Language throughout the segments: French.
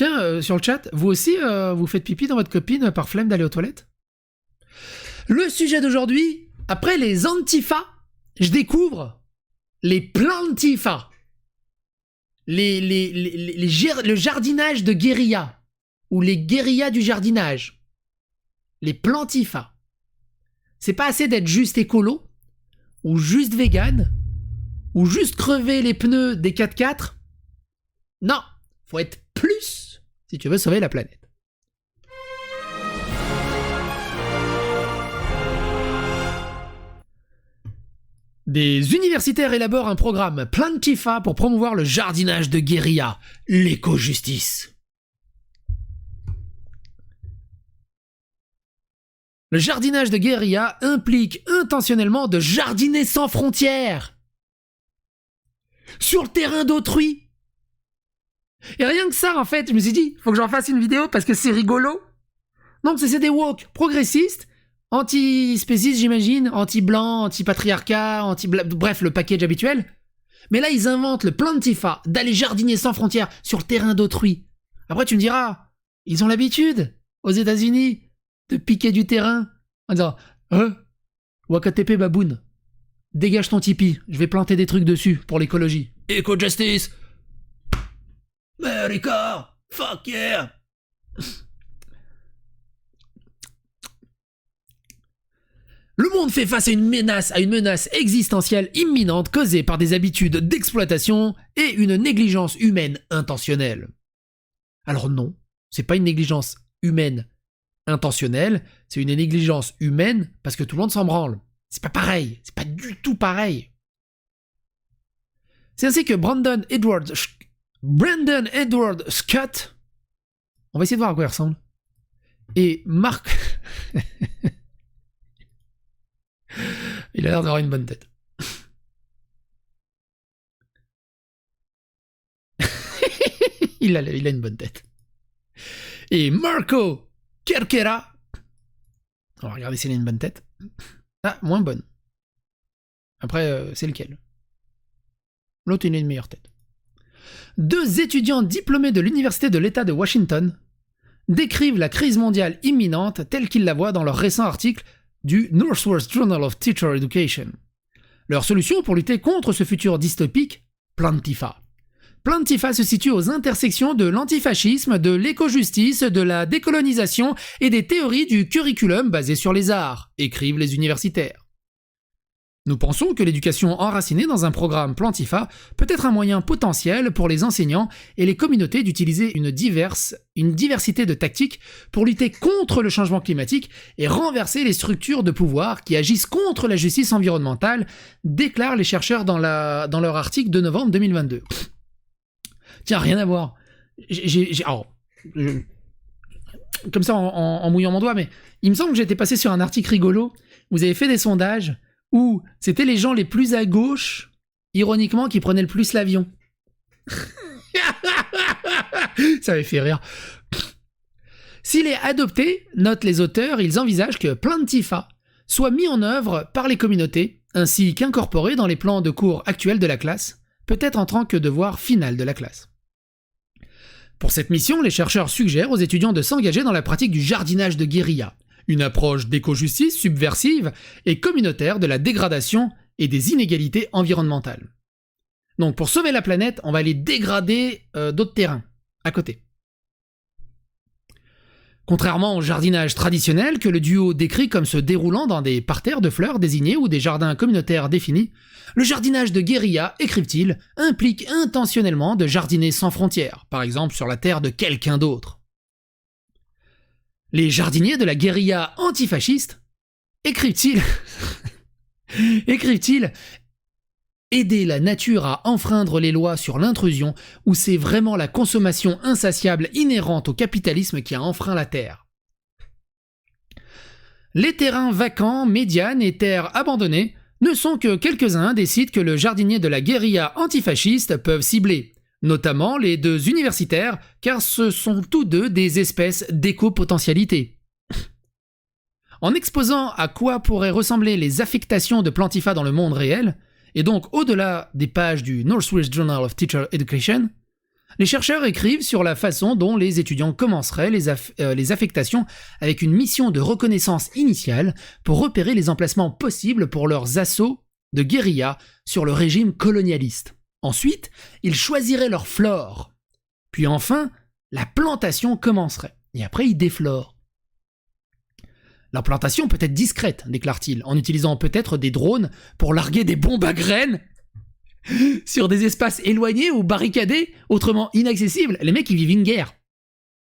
Tiens, euh, sur le chat, vous aussi, euh, vous faites pipi dans votre copine par flemme d'aller aux toilettes? Le sujet d'aujourd'hui, après les antifa, je découvre les plantifa. Les, les, les, le jardinage de guérilla. Ou les guérillas du jardinage. Les plantifa. C'est pas assez d'être juste écolo, ou juste vegan, ou juste crever les pneus des 4x4. Non, faut être plus si tu veux sauver la planète. Des universitaires élaborent un programme Plantifa pour promouvoir le jardinage de guérilla, l'éco-justice. Le jardinage de guérilla implique intentionnellement de jardiner sans frontières. Sur le terrain d'autrui. Et rien que ça, en fait, je me suis dit, faut que j'en fasse une vidéo parce que c'est rigolo. Donc c'est des woke progressistes, anti-spécistes, j'imagine, anti-blanc, anti-patriarcat, anti bref, le package habituel. Mais là, ils inventent le plantifa d'aller jardiner sans frontières sur le terrain d'autrui. Après, tu me diras, ils ont l'habitude, aux États-Unis, de piquer du terrain en disant Hein? Wakatepe baboun, dégage ton tipi, je vais planter des trucs dessus pour l'écologie. Eco-justice America Fuck yeah Le monde fait face à une menace, à une menace existentielle imminente causée par des habitudes d'exploitation et une négligence humaine intentionnelle. Alors non, c'est pas une négligence humaine intentionnelle, c'est une négligence humaine parce que tout le monde s'en branle. C'est pas pareil, c'est pas du tout pareil. C'est ainsi que Brandon Edward Sch- Brandon Edward Scott, on va essayer de voir à quoi il ressemble, et Marc, il a l'air d'avoir une bonne tête. il, a, il a une bonne tête. Et Marco Kerkera. On va regarder s'il a une bonne tête. Ah, moins bonne. Après, euh, c'est lequel? L'autre, il a une meilleure tête. Deux étudiants diplômés de l'Université de l'État de Washington décrivent la crise mondiale imminente telle qu'ils la voient dans leur récent article du Northwest Journal of Teacher Education. Leur solution pour lutter contre ce futur dystopique? Plantifa. Plantifa se situe aux intersections de l'antifascisme, de l'éco-justice, de la décolonisation et des théories du curriculum basé sur les arts, écrivent les universitaires. Nous pensons que l'éducation enracinée dans un programme Plantifa peut être un moyen potentiel pour les enseignants et les communautés d'utiliser une, diversité de tactiques pour lutter contre le changement climatique et renverser les structures de pouvoir qui agissent contre la justice environnementale, déclarent les chercheurs dans, leur article de novembre 2022. Tiens, rien à voir. J'ai, comme ça en mouillant mon doigt, mais il me semble que j'étais passé sur un article rigolo. Vous avez fait des sondages où c'était les gens les plus à gauche, ironiquement, qui prenaient le plus l'avion. ça m'avait fait rire. S'il est adopté, notent les auteurs, ils envisagent que Plantifa soit mis en œuvre par les communautés, ainsi qu'incorporé dans les plans de cours actuels de la classe, peut-être en tant que devoir final de la classe. Pour cette mission, les chercheurs suggèrent aux étudiants de s'engager dans la pratique du jardinage de guérilla, une approche d'éco-justice subversive et communautaire de la dégradation et des inégalités environnementales. Donc pour sauver la planète, on va aller dégrader euh, d'autres terrains, à côté. Contrairement au jardinage traditionnel que le duo décrit comme se déroulant dans des parterres de fleurs désignés ou des jardins communautaires définis, le jardinage de guérilla, écrivent-ils, implique intentionnellement de jardiner sans frontières, par exemple sur la terre de quelqu'un d'autre. Les jardiniers de la guérilla antifasciste, écrivent-ils, écrivent-ils, aider la nature à enfreindre les lois sur l'intrusion ou c'est vraiment la consommation insatiable inhérente au capitalisme qui a enfreint la terre? Les terrains vacants, médianes et terres abandonnées ne sont que quelques-uns des sites que le jardinier de la guérilla antifasciste peuvent cibler, notamment les deux universitaires, car ce sont tous deux des espèces d'éco-potentialité. En exposant à quoi pourraient ressembler les affectations de Plantifa dans le monde réel, et donc au-delà des pages du Northwest Journal of Teacher Education, Les chercheurs écrivent sur la façon dont les étudiants commenceraient les, euh, les, affectations avec une mission de reconnaissance initiale pour repérer les emplacements possibles pour leurs assauts de guérilla sur le régime colonialiste. Ensuite, ils choisiraient leur flore. Puis enfin, la plantation commencerait. Et après, ils déflorent. L'implantation peut être discrète, déclare-t-il, en utilisant peut-être des drones pour larguer des bombes à graines sur des espaces éloignés ou barricadés, autrement inaccessibles. Les mecs, ils vivent une guerre.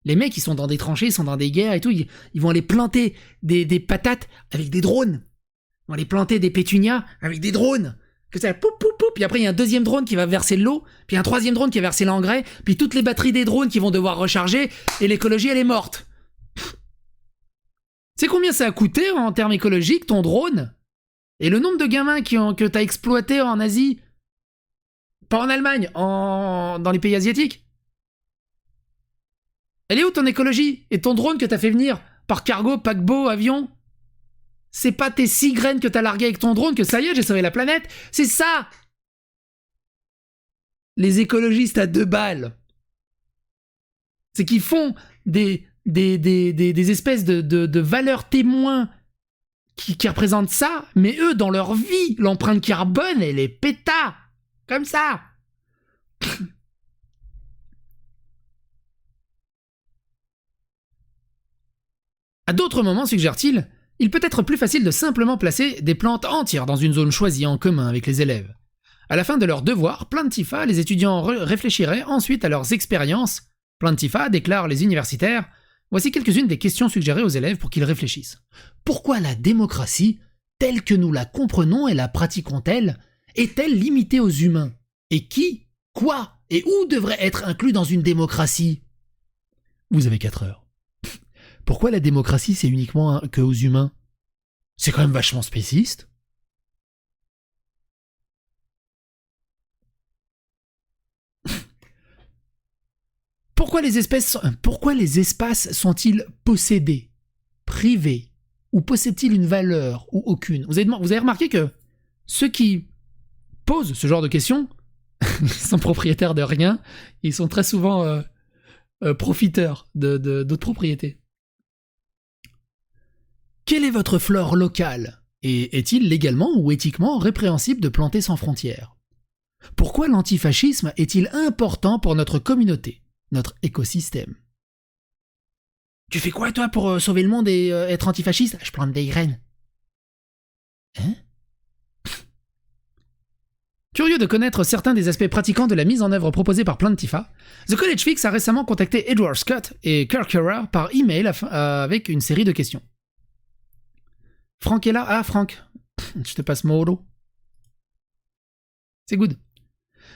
Les mecs, ils sont dans des tranchées, ils sont dans des guerres et tout. Ils, vont aller planter des, patates avec des drones. Ils vont aller planter des pétunias avec des drones. Que ça, poup, poup. Puis après, il y a un deuxième drone qui va verser l'eau. Puis un troisième drone qui va verser l'engrais. Puis toutes les batteries des drones qui vont devoir recharger. Et l'écologie, elle est morte. C'est combien ça a coûté en termes écologiques ton drone? Et le nombre de gamins qui ont, que t'as exploité en Asie? Pas en Allemagne, en, dans les pays asiatiques? Elle est où ton écologie? Et ton drone que t'as fait venir? Par cargo, paquebot, avion? C'est pas tes six graines que t'as larguées avec ton drone que ça y est, j'ai sauvé la planète C'est ça Les écologistes à deux balles C'est qu'ils font des, des, des, espèces de, valeurs témoins qui, qui, représentent ça, mais eux, dans leur vie, l'empreinte carbone, elle est péta. Comme ça. À d'autres moments, suggère-t-il, il peut être plus facile de simplement placer des plantes entières dans une zone choisie en commun avec les élèves. À la fin de leur devoir, Plantifa, les étudiants réfléchiraient ensuite à leurs expériences. Plantifa déclare les universitaires Voici quelques-unes des questions suggérées aux élèves pour qu'ils réfléchissent. Pourquoi la démocratie, telle que nous la comprenons et la pratiquons-elle, est-elle limitée aux humains? Et qui, quoi et où devrait être inclus dans une démocratie? Vous avez 4 heures. Pourquoi la démocratie c'est uniquement que aux humains? C'est quand même vachement spéciste. Pourquoi les, espèces, espaces sont-ils possédés, privés, ou possèdent-ils une valeur ou aucune? Vous avez, remarqué que ceux qui posent ce genre de questions sont propriétaires de rien, ils sont très souvent euh, euh, profiteurs de, d'autres propriétés. Quelle est votre flore locale? Et est-il légalement ou éthiquement répréhensible de planter sans frontières? Pourquoi l'antifascisme est-il important pour notre communauté notre écosystème? Tu fais quoi toi pour euh, sauver le monde et euh, être antifasciste? Je plante des graines. Hein? Curieux de connaître certains des aspects pratiquants de la mise en œuvre proposée par Plantifa, The College Fix a récemment contacté Edward Scott et Kirk par email avec une série de questions. Franck est là? Ah, Franck, je te passe mon holo. C'est good.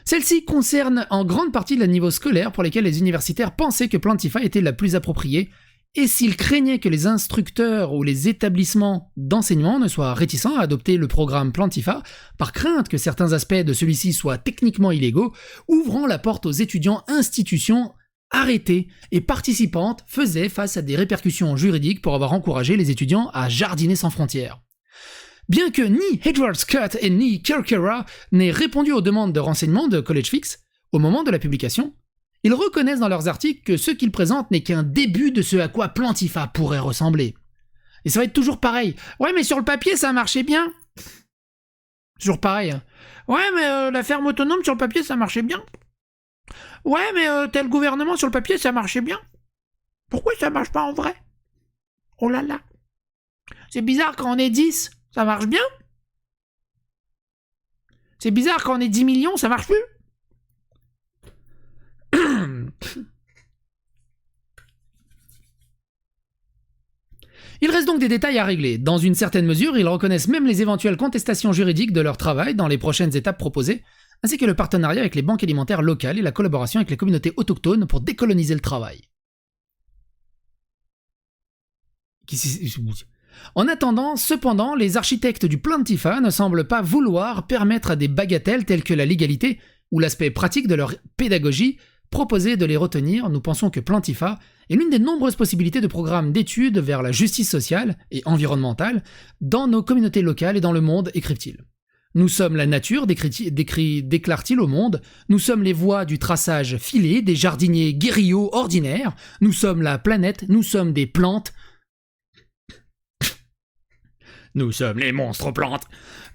Celle-ci concerne en grande partie le niveau scolaire pour lesquels les universitaires pensaient que Plantify était la plus appropriée, et s'ils craignaient que les instructeurs ou les établissements d'enseignement ne soient réticents à adopter le programme Plantifa, par crainte que certains aspects de celui-ci soient techniquement illégaux, ouvrant la porte aux étudiants institutions arrêtées et participantes faisaient face à des répercussions juridiques pour avoir encouragé les étudiants à jardiner sans frontières. Bien que ni Edward Scott et ni Kirkera n'aient répondu aux demandes de renseignement de College Fix au moment de la publication, ils reconnaissent dans leurs articles que ce qu'ils présentent n'est qu'un début de ce à quoi Plantifa pourrait ressembler. Et ça va être toujours pareil. Ouais, mais sur le papier, ça marchait bien. Toujours pareil. Hein. Ouais, mais euh, la ferme autonome, sur le papier, ça marchait bien. Ouais, mais euh, tel gouvernement, sur le papier, ça marchait bien. Pourquoi ça marche pas en vrai? Oh là là. C'est bizarre quand on est 10 ça marche bien C'est bizarre quand on est 10 millions, ça marche plus Il reste donc des détails à régler. Dans une certaine mesure, ils reconnaissent même les éventuelles contestations juridiques de leur travail dans les prochaines étapes proposées, ainsi que le partenariat avec les banques alimentaires locales et la collaboration avec les communautés autochtones pour décoloniser le travail. En attendant, cependant, les architectes du Plantifa ne semblent pas vouloir permettre à des bagatelles telles que la légalité ou l'aspect pratique de leur pédagogie proposer de les retenir, nous pensons que Plantifa est l'une des nombreuses possibilités de programmes d'études vers la justice sociale et environnementale dans nos communautés locales et dans le monde, écrivent-ils. Nous sommes la nature, déclare-t-il au monde. Nous sommes les voies du traçage filé, des jardiniers guériots ordinaires. Nous sommes la planète, nous sommes des plantes. Nous sommes les monstres plantes.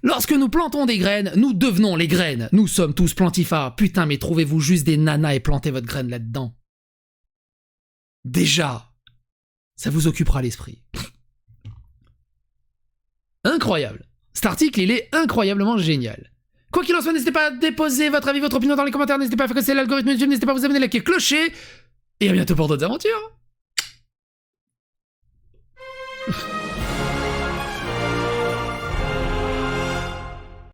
Lorsque nous plantons des graines, nous devenons les graines. Nous sommes tous plantifères. Putain, mais trouvez-vous juste des nanas et plantez votre graine là-dedans. Déjà, ça vous occupera l'esprit. Incroyable. Cet article, il est incroyablement génial. Quoi qu'il en soit, n'hésitez pas à déposer votre avis, votre opinion dans les commentaires. N'hésitez pas à faire casser l'algorithme YouTube. N'hésitez pas à vous abonner, liker, clocher. Et à bientôt pour d'autres aventures.